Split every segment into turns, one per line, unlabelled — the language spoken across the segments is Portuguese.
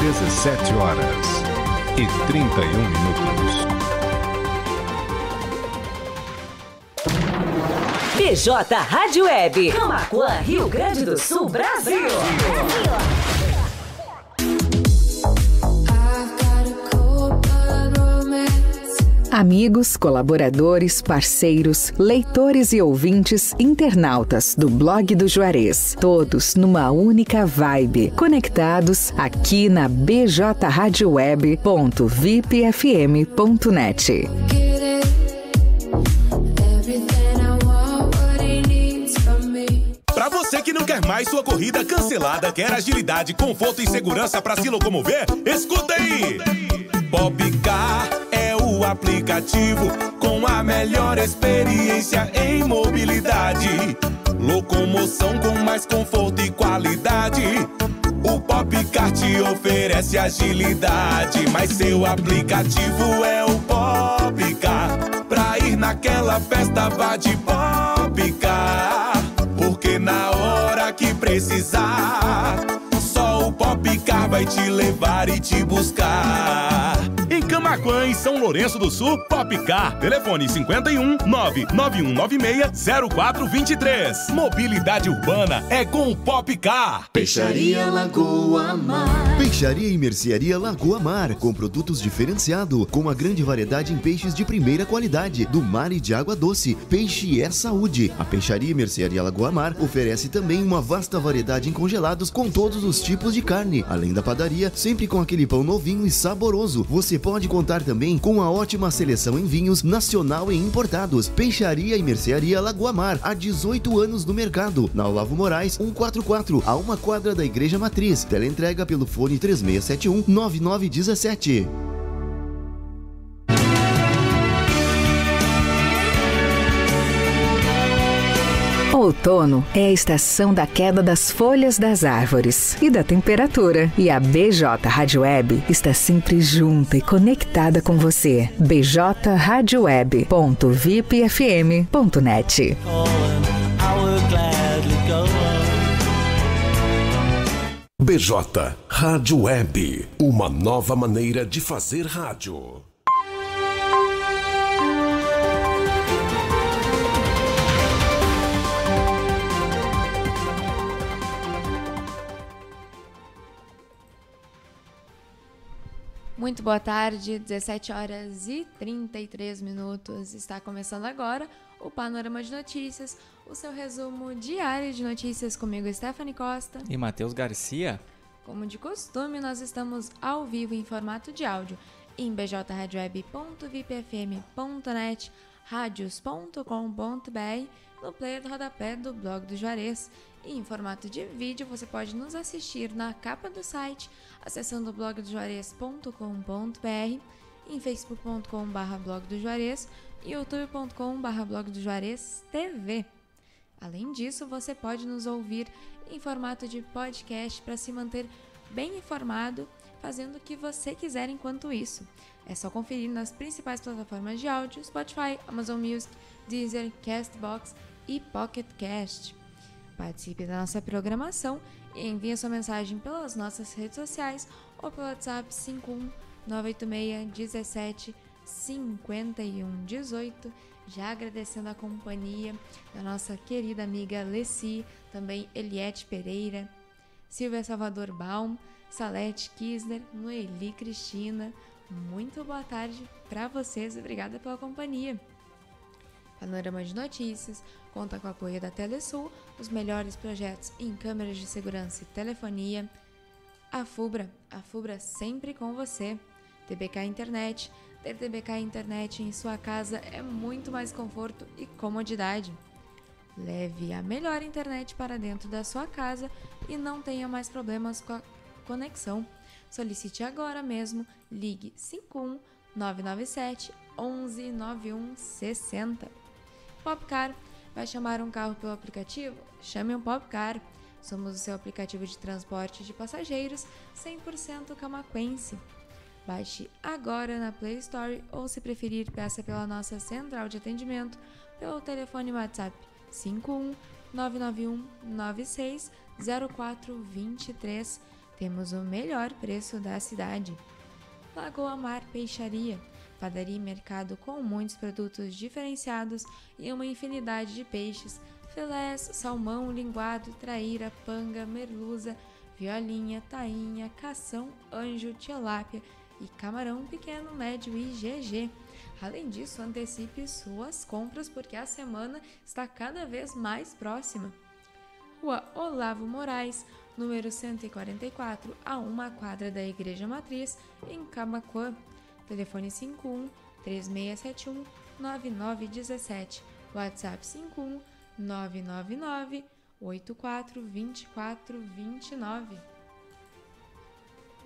17 horas e 31 minutos.
PJ Rádio Web, Camacuã, Rio Grande do Sul, Brasil. Brasil.
Amigos, colaboradores, parceiros, leitores e ouvintes, internautas do blog do Juarez, todos numa única vibe, conectados aqui na bjradioweb.vipfm.net.
Para você que não quer mais sua corrida cancelada, quer agilidade, conforto e segurança para se locomover, escuta aí! Popcar aplicativo com a melhor experiência em mobilidade. Locomoção com mais conforto e qualidade. O Popcar te oferece agilidade, mas seu aplicativo é o Popcar. Pra ir naquela festa, vá de Popcar. Porque na hora que precisar, vai te levar e te buscar. Em Camaquã e São Lourenço do Sul, Popcar. Telefone 51 99196 0423. Mobilidade urbana é com o Popcar.
Peixaria Lagoa Mar. Peixaria e Mercearia Lagoa Mar, com produtos diferenciados, com uma grande variedade em peixes de primeira qualidade, do mar e de água doce. Peixe é saúde. A Peixaria e Mercearia Lagoa Mar oferece também uma vasta variedade em congelados com todos os tipos de carne, além da padaria, sempre com aquele pão novinho e saboroso. Você pode contar também com a ótima seleção em vinhos nacional e importados. Peixaria e Mercearia Lagoa Mar, há 18 anos no mercado. Na Olavo Moraes, 144, a uma quadra da Igreja Matriz. Teleentrega pelo fone 3671 9917.
Outono é a estação da queda das folhas das árvores e da temperatura. E a BJ Rádio Web está sempre junta e conectada com você. bjradioweb.vipfm.net
BJ Rádio Web, uma nova maneira de fazer rádio.
Muito boa tarde, 17 horas e 33 minutos. Está começando agora o Panorama de Notícias, o seu resumo diário de notícias comigo, Stephanie Costa.
E Matheus Garcia.
Como de costume, nós estamos ao vivo em formato de áudio em bjradioweb.vipfm.net, radios.com.br, no player do rodapé do blog do Juarez. E em formato de vídeo, você pode nos assistir na capa do site, acessando blogdojuarez.com.br, em facebook.com.br blog do Juarez e youtube.com.br blog do Juarez TV. Além disso, você pode nos ouvir em formato de podcast para se manter bem informado, fazendo o que você quiser enquanto isso. É só conferir nas principais plataformas de áudio: Spotify, Amazon Music, Deezer, Castbox e Pocket Cast. Participe da nossa programação e envie sua mensagem pelas nossas redes sociais ou pelo WhatsApp 51986 17 51 18. Já agradecendo a companhia da nossa querida amiga Leci, também Eliette Pereira, Silvia Salvador Baum, Salete Kisner, Noeli Cristina. Muito boa tarde para vocês obrigada pela companhia. Panorama de Notícias conta com o apoio da Telesul, os melhores projetos em câmeras de segurança e telefonia. A Fubra, a Fubra sempre com você. TBK Internet, ter TBK Internet em sua casa é muito mais conforto e comodidade. Leve a melhor internet para dentro da sua casa e não tenha mais problemas com a conexão. Solicite agora mesmo, ligue 51 997 11 91 60. Popcar, vai chamar um carro pelo aplicativo? Chame um Popcar. Somos o seu aplicativo de transporte de passageiros 100% camaquense. Baixe agora na Play Store ou, se preferir, peça pela nossa central de atendimento pelo telefone WhatsApp 51 991 96 0423 temos o melhor preço da cidade. Lagoa Mar Peixaria, padaria e mercado com muitos produtos diferenciados e uma infinidade de peixes, filés, salmão, linguado, traíra, panga, merluza, violinha, tainha, cação, anjo, tilápia e camarão pequeno, médio e GG. Além disso, antecipe suas compras porque a semana está cada vez mais próxima. Rua Olavo Moraes, número 144, a uma quadra da Igreja Matriz, em Camacuã. Telefone 51 3671 9917. WhatsApp 51 999 84 24 29.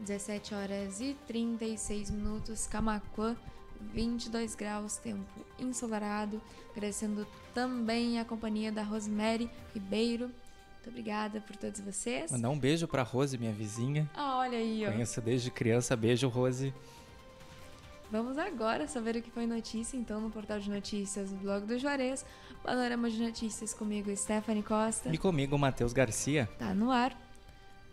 17 horas e 36 minutos, Camacuã, 22 graus, tempo ensolarado. Agradecendo também a companhia da Rosemary Ribeiro. Muito obrigada por todos vocês.
Mandar um beijo pra Rose, minha vizinha.
Ah, olha aí, ó.
Conheço desde criança. Beijo, Rose.
Vamos agora saber o que foi notícia, então, no portal de notícias do blog do Juarez. Panorama de notícias comigo, Stephanie Costa.
E comigo, Matheus Garcia.
Tá no ar.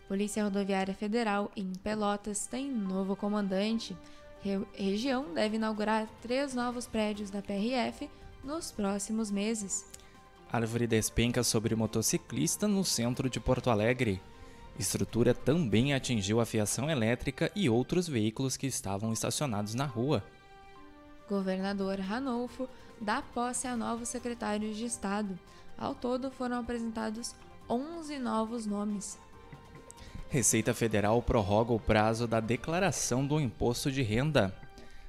Polícia Rodoviária Federal em Pelotas tem novo comandante. Re região deve inaugurar três novos prédios da PRF nos próximos meses.
Árvore despenca sobre motociclista no centro de Porto Alegre. Estrutura também atingiu a fiação elétrica e outros veículos que estavam estacionados na rua.
Governador Ranolfo dá posse a novos secretários de Estado. Ao todo foram apresentados 11 novos nomes.
Receita Federal prorroga o prazo da declaração do imposto de renda.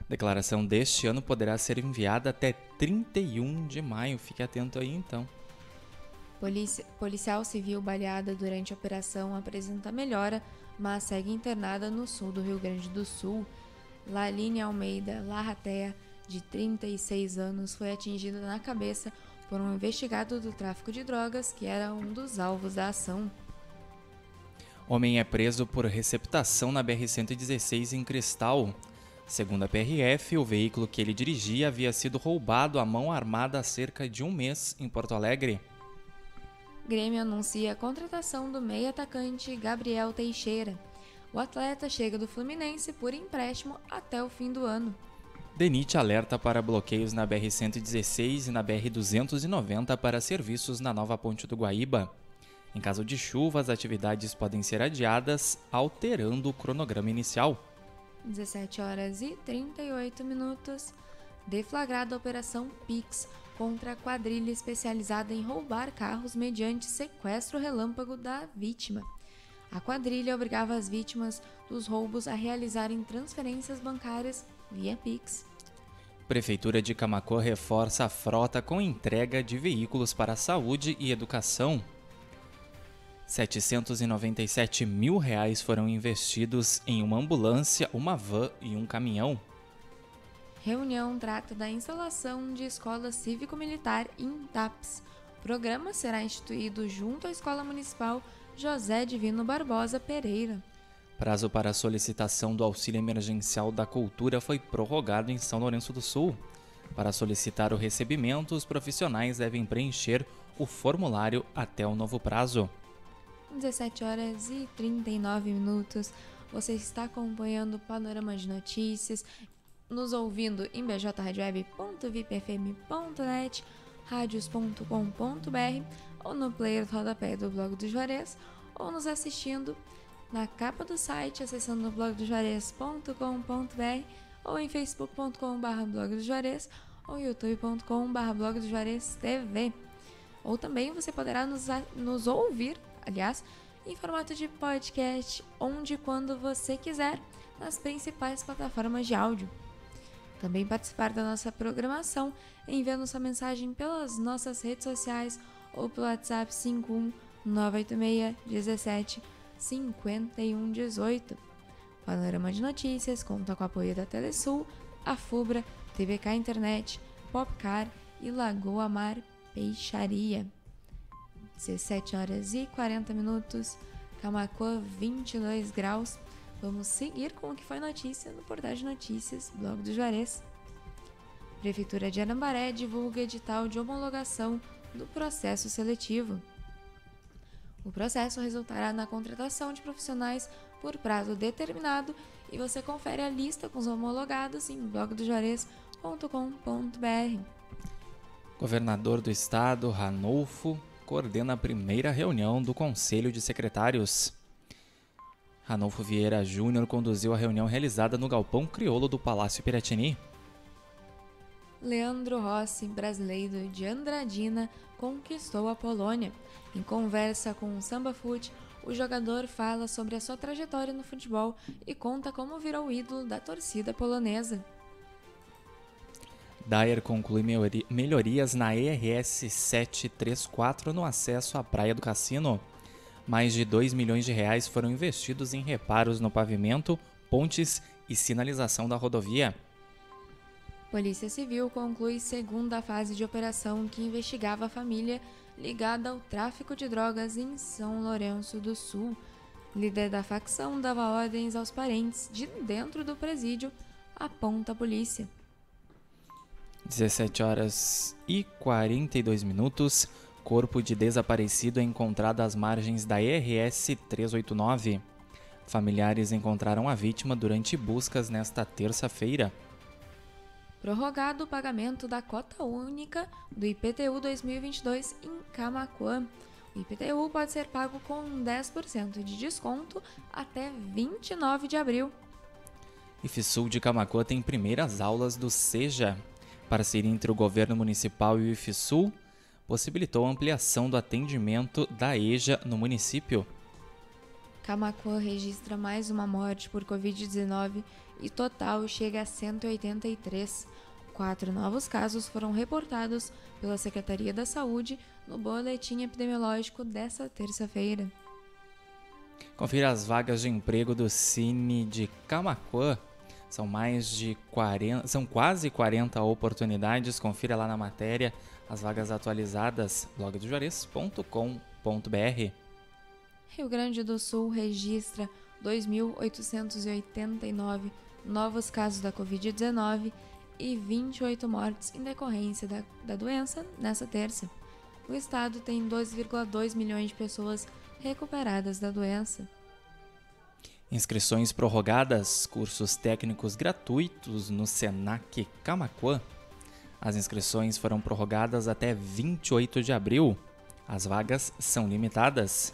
Declaração deste ano poderá ser enviada até 31 de maio. Fique atento aí então.
Policia, policial civil baleada durante a operação apresenta melhora, mas segue internada no sul do Rio Grande do Sul. Laline Almeida Larratea, de 36 anos, foi atingida na cabeça por um investigado do tráfico de drogas que era um dos alvos da ação.
Homem é preso por receptação na BR-116 em Cristal. Segundo a PRF, o veículo que ele dirigia havia sido roubado à mão armada há cerca de um mês em Porto Alegre.
Grêmio anuncia a contratação do meio atacante Gabriel Teixeira. O atleta chega do Fluminense por empréstimo até o fim do ano.
DENIT alerta para bloqueios na BR-116 e na BR-290 para serviços na nova ponte do Guaíba. Em caso de chuva, as atividades podem ser adiadas, alterando o cronograma inicial.
17 horas e 38 minutos. Deflagrada a Operação Pix contra a quadrilha especializada em roubar carros mediante sequestro relâmpago da vítima. A quadrilha obrigava as vítimas dos roubos a realizarem transferências bancárias via Pix.
Prefeitura de Camacô reforça a frota com entrega de veículos para saúde e educação. 797 mil reais foram investidos em uma ambulância, uma van e um caminhão.
Reunião trata da instalação de escola cívico-militar em TAPS. O programa será instituído junto à Escola Municipal José Divino Barbosa Pereira.
Prazo para a solicitação do auxílio emergencial da cultura foi prorrogado em São Lourenço do Sul. Para solicitar o recebimento, os profissionais devem preencher o formulário até o novo prazo.
17 horas e 39 minutos. Você está acompanhando o panorama de notícias, nos ouvindo em bjradioweb.vipfm.net, radios.com.br ou no player do rodapé do blog do Juarez, ou nos assistindo na capa do site, acessando blogdojuarez.com.br ou em facebook.com.br blog do Juarez ou youtube.com.br blog do Juarez TV. Ou também você poderá nos, nos ouvir aliás, em formato de podcast, onde e quando você quiser, nas principais plataformas de áudio. Também participar da nossa programação enviando sua mensagem pelas nossas redes sociais ou pelo WhatsApp 51 986 17 51 18. Panorama de Notícias conta com o apoio da Telesul, a Fubra, TVK Internet, Popcar e Lagoa Mar Peixaria. 17 horas e 40 minutos, Camacuã 22 graus. Vamos seguir com o que foi notícia no portal de notícias, blog do Juarez. Prefeitura de Arambaré divulga edital de homologação do processo seletivo. O processo resultará na contratação de profissionais por prazo determinado e você confere a lista com os homologados em blogdojuarez.com.br.
Governador do Estado, Ranolfo, coordena a primeira reunião do Conselho de Secretários. Ranolfo Vieira Júnior conduziu a reunião realizada no Galpão Criolo do Palácio Piratini.
Leandro Rossi, brasileiro de Andradina, conquistou a Polônia. Em conversa com o Samba Foot, o jogador fala sobre a sua trajetória no futebol e conta como virou ídolo da torcida polonesa.
Dyer conclui melhorias na ERS 734 no acesso à Praia do Cassino. Mais de 2 milhões de reais foram investidos em reparos no pavimento, pontes e sinalização da rodovia.
Polícia Civil conclui segunda fase de operação que investigava a família ligada ao tráfico de drogas em São Lourenço do Sul. Líder da facção dava ordens aos parentes de dentro do presídio, aponta a polícia.
17 horas e 42 minutos. Corpo de desaparecido é encontrado às margens da RS 389. Familiares encontraram a vítima durante buscas nesta terça-feira.
Prorrogado o pagamento da cota única do IPTU 2022 em Camacuã. O IPTU pode ser pago com 10% de desconto até 29 de abril.
IFSUL de Camacuã tem primeiras aulas do SEJA, Parceria entre o governo municipal e o IFSUL possibilitou a ampliação do atendimento da EJA no município.
Camacuã registra mais uma morte por Covid-19 e total chega a 183. Quatro novos casos foram reportados pela Secretaria da Saúde no boletim epidemiológico desta terça-feira.
Confira as vagas de emprego do Cine de Camacuã são mais de 40, são quase 40 oportunidades. Confira lá na matéria as vagas atualizadas blogdojuarez.com.br.
Rio Grande do Sul registra 2.889 novos casos da Covid-19 e 28 mortes em decorrência da, da doença nessa terça. O estado tem 2,2 milhões de pessoas recuperadas da doença.
Inscrições prorrogadas, cursos técnicos gratuitos no Senac Camacuã. As inscrições foram prorrogadas até 28 de abril. As vagas são limitadas.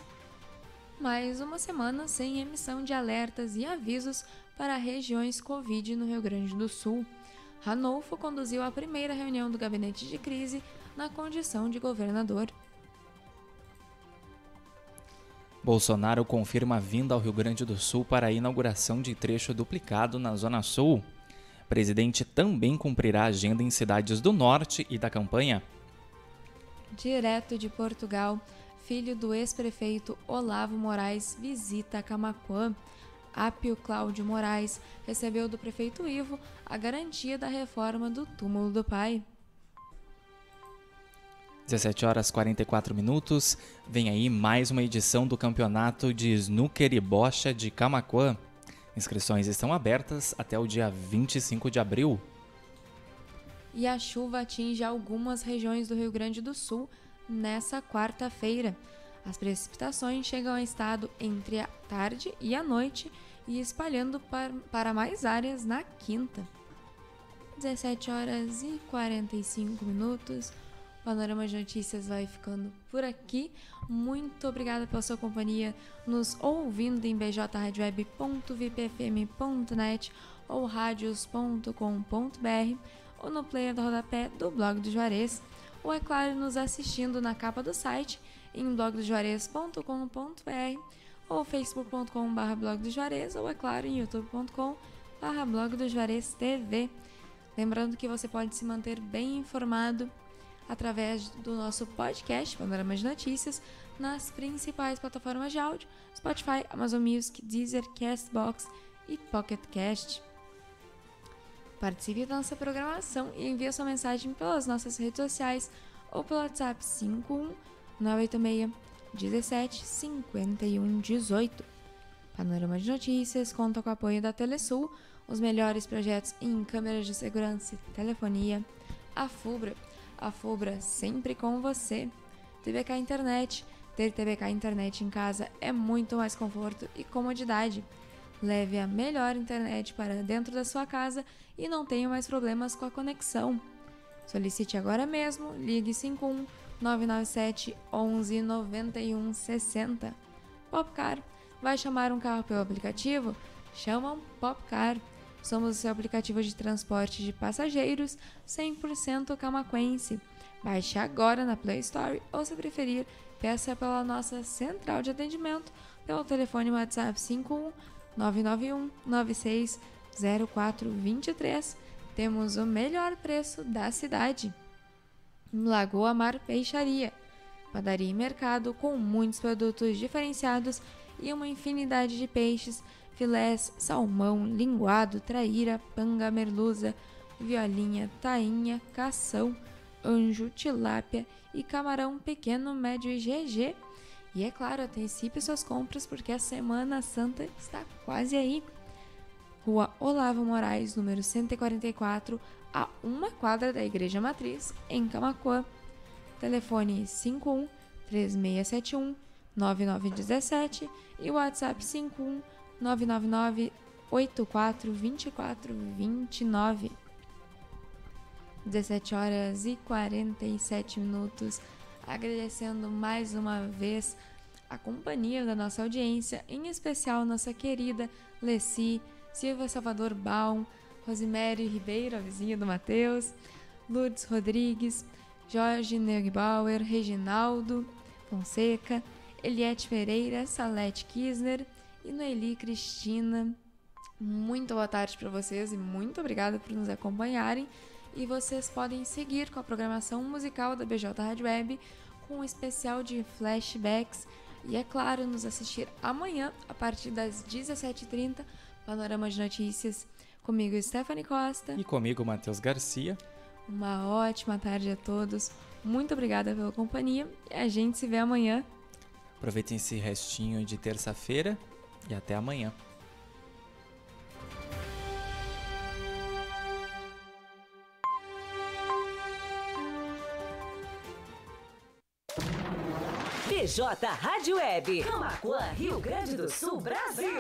Mais uma semana sem emissão de alertas e avisos para regiões Covid no Rio Grande do Sul. Ranolfo conduziu a primeira reunião do gabinete de crise na condição de governador.
Bolsonaro confirma a vinda ao Rio Grande do Sul para a inauguração de trecho duplicado na Zona Sul. Presidente também cumprirá a agenda em cidades do norte e da campanha.
Direto de Portugal, filho do ex-prefeito Olavo Moraes visita Camacuã. Apio Cláudio Moraes recebeu do prefeito Ivo a garantia da reforma do túmulo do pai.
17 horas 44 minutos. Vem aí mais uma edição do campeonato de snooker e bocha de Camacuã. Inscrições estão abertas até o dia 25 de abril.
E a chuva atinge algumas regiões do Rio Grande do Sul nessa quarta-feira. As precipitações chegam ao estado entre a tarde e a noite e espalhando para mais áreas na quinta. 17 horas e 45 minutos. Panorama de Notícias vai ficando por aqui. Muito obrigada pela sua companhia, nos ouvindo em bjradioweb.vipfm.net ou radios.com.br ou no player do rodapé do blog do Juarez, ou é claro, nos assistindo na capa do site em blogdojuarez.com.br ou facebook.com.br blog ou é claro em youtube.com.br blog. Lembrando que você pode se manter bem informado através do nosso podcast Panorama de Notícias nas principais plataformas de áudio: Spotify, Amazon Music, Deezer, Castbox e Pocket Cast. Participe da nossa programação e envie sua mensagem pelas nossas redes sociais ou pelo WhatsApp 51 986 17 51 18. Panorama de Notícias conta com o apoio da Telesul, os melhores projetos em câmeras de segurança e telefonia, a FUBRA a FUBRA sempre com você. TVK Internet, Ter TVK internet em casa é muito mais conforto e comodidade. Leve a melhor internet para dentro da sua casa e não tenha mais problemas com a conexão. Solicite agora mesmo, ligue 51 997 11 91 60. Popcar, vai chamar um carro pelo aplicativo? Chamam Popcar. Somos o seu aplicativo de transporte de passageiros 100% camaquense. Baixe agora na Play Store ou, se preferir, peça pela nossa central de atendimento pelo telefone WhatsApp 51 991 96 0423. Temos o melhor preço da cidade. Lagoa Mar Peixaria, padaria e mercado com muitos produtos diferenciados e uma infinidade de peixes, filés, salmão, linguado, traíra, panga, merluza, violinha, tainha, cação, anjo, tilápia e camarão pequeno, médio e GG. E é claro, antecipe suas compras porque a Semana Santa está quase aí. Rua Olavo Moraes, número 144, a uma quadra da Igreja Matriz, em Camacuã. Telefone 51 3671 9917 e WhatsApp 51 999 84 24 29. 17 horas e 47 minutos. Agradecendo mais uma vez a companhia da nossa audiência, em especial nossa querida Leci, Silvia Salvador Baum, Rosemary Ribeiro, a vizinha do Matheus, Lourdes Rodrigues, Jorge Neugbauer, Reginaldo Fonseca, Eliette Pereira, Salete Kisner e Noeli Cristina. Muito boa tarde para vocês e muito obrigada por nos acompanharem. E vocês podem seguir com a programação musical da BJ Rádio Web com um especial de flashbacks e, é claro, nos assistir amanhã a partir das 17h30, Panorama de Notícias, comigo Stephanie Costa.
E comigo Matheus Garcia.
Uma ótima tarde a todos. Muito obrigada pela companhia e a gente se vê amanhã.
Aproveitem esse restinho de terça-feira e até amanhã.
BJ Rádio Web, Camacuã, Rio Grande do Sul, Brasil.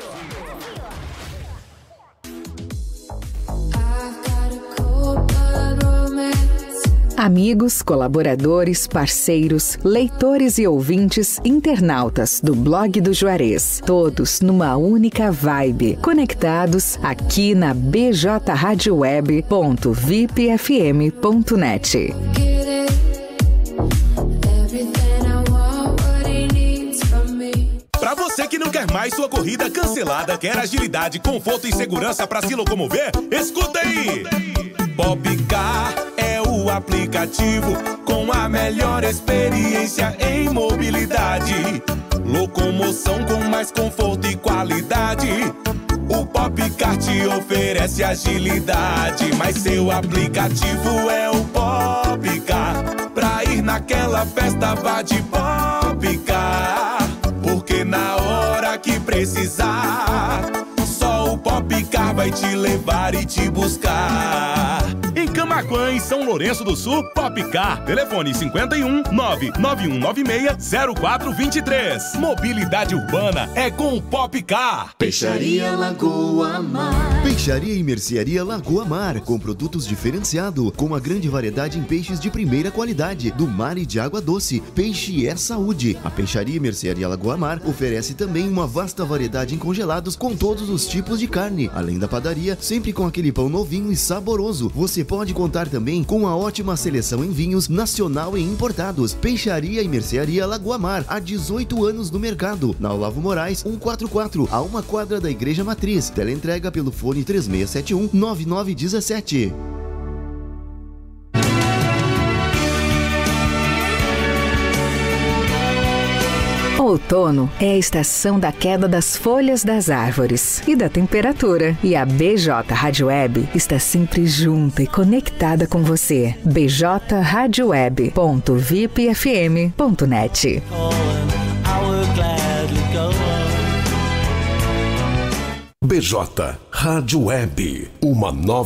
Amigos, colaboradores, parceiros, leitores e ouvintes, internautas do blog do Juarez, todos numa única vibe, conectados aqui na bjradioweb.vipfm.net.
Para você que não quer mais sua corrida cancelada, quer agilidade, conforto e segurança para se locomover, escuta aí! Popcar o aplicativo com a melhor experiência em mobilidade. Locomoção com mais conforto e qualidade. O Popcar te oferece agilidade, mas seu aplicativo é o Popcar. Pra ir naquela festa, vá de Popcar. Porque na hora que precisar, só o Popcar vai te levar e te buscar. Em Camaquã, em São Lourenço do Sul, Popcar. Telefone 51 99196 0423. Mobilidade urbana é com o Popcar.
Peixaria Lagoa Mar. Peixaria e Mercearia Lagoa Mar, com produtos diferenciados, com uma grande variedade em peixes de primeira qualidade, do mar e de água doce. Peixe é saúde. A Peixaria e Mercearia Lagoa Mar oferece também uma vasta variedade em congelados com todos os tipos de carne, além da padaria, sempre com aquele pão novinho e saboroso. Você pode contar também com uma ótima seleção em vinhos nacional e importados. Peixaria e Mercearia Lagoa Mar, há 18 anos no mercado. Na Olavo Moraes, 144, a uma quadra da Igreja Matriz. Teleentrega pelo fone 3671 9917.
Outono é a estação da queda das folhas das árvores e da temperatura. E a BJ Rádio Web está sempre junta e conectada com você. bjradioweb.vipfm.net
BJ Rádio Web, uma nova